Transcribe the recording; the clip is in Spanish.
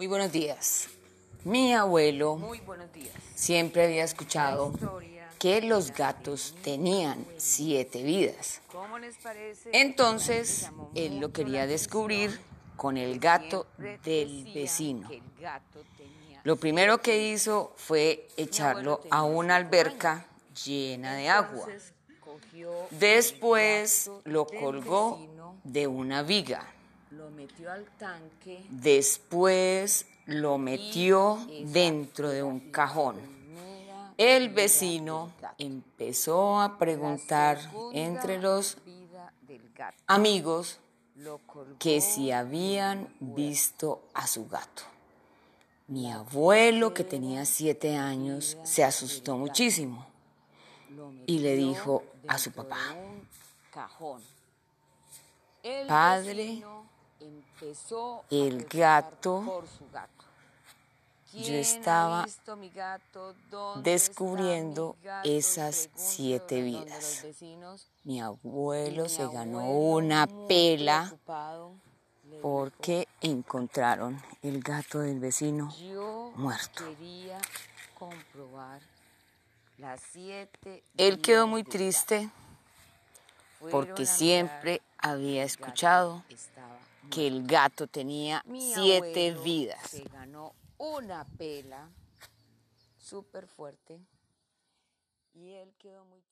Muy buenos días. Mi abuelo Muy buenos días. siempre había escuchado que los gatos tenían siete vidas. Entonces, él lo quería descubrir con el gato del vecino. Lo primero que hizo fue echarlo a una alberca llena de agua. Después lo colgó de una viga. Lo metió al tanque. Después lo metió dentro de un cajón. El vecino empezó a preguntar entre los amigos que si habían visto a su gato. Mi abuelo, que tenía siete años, se asustó muchísimo y le dijo a su papá, Padre, empezó el gato, por su gato. yo ¿Quién ha estaba descubriendo esas siete vidas. mi abuelo mi se ganó una pela porque encontraron el gato del vecino Yo muerto. quería comprobar las siete Él quedó muy triste porque siempre había escuchado que el gato tenía Mi siete vidas. Se ganó una pela súper fuerte y él quedó muy triste.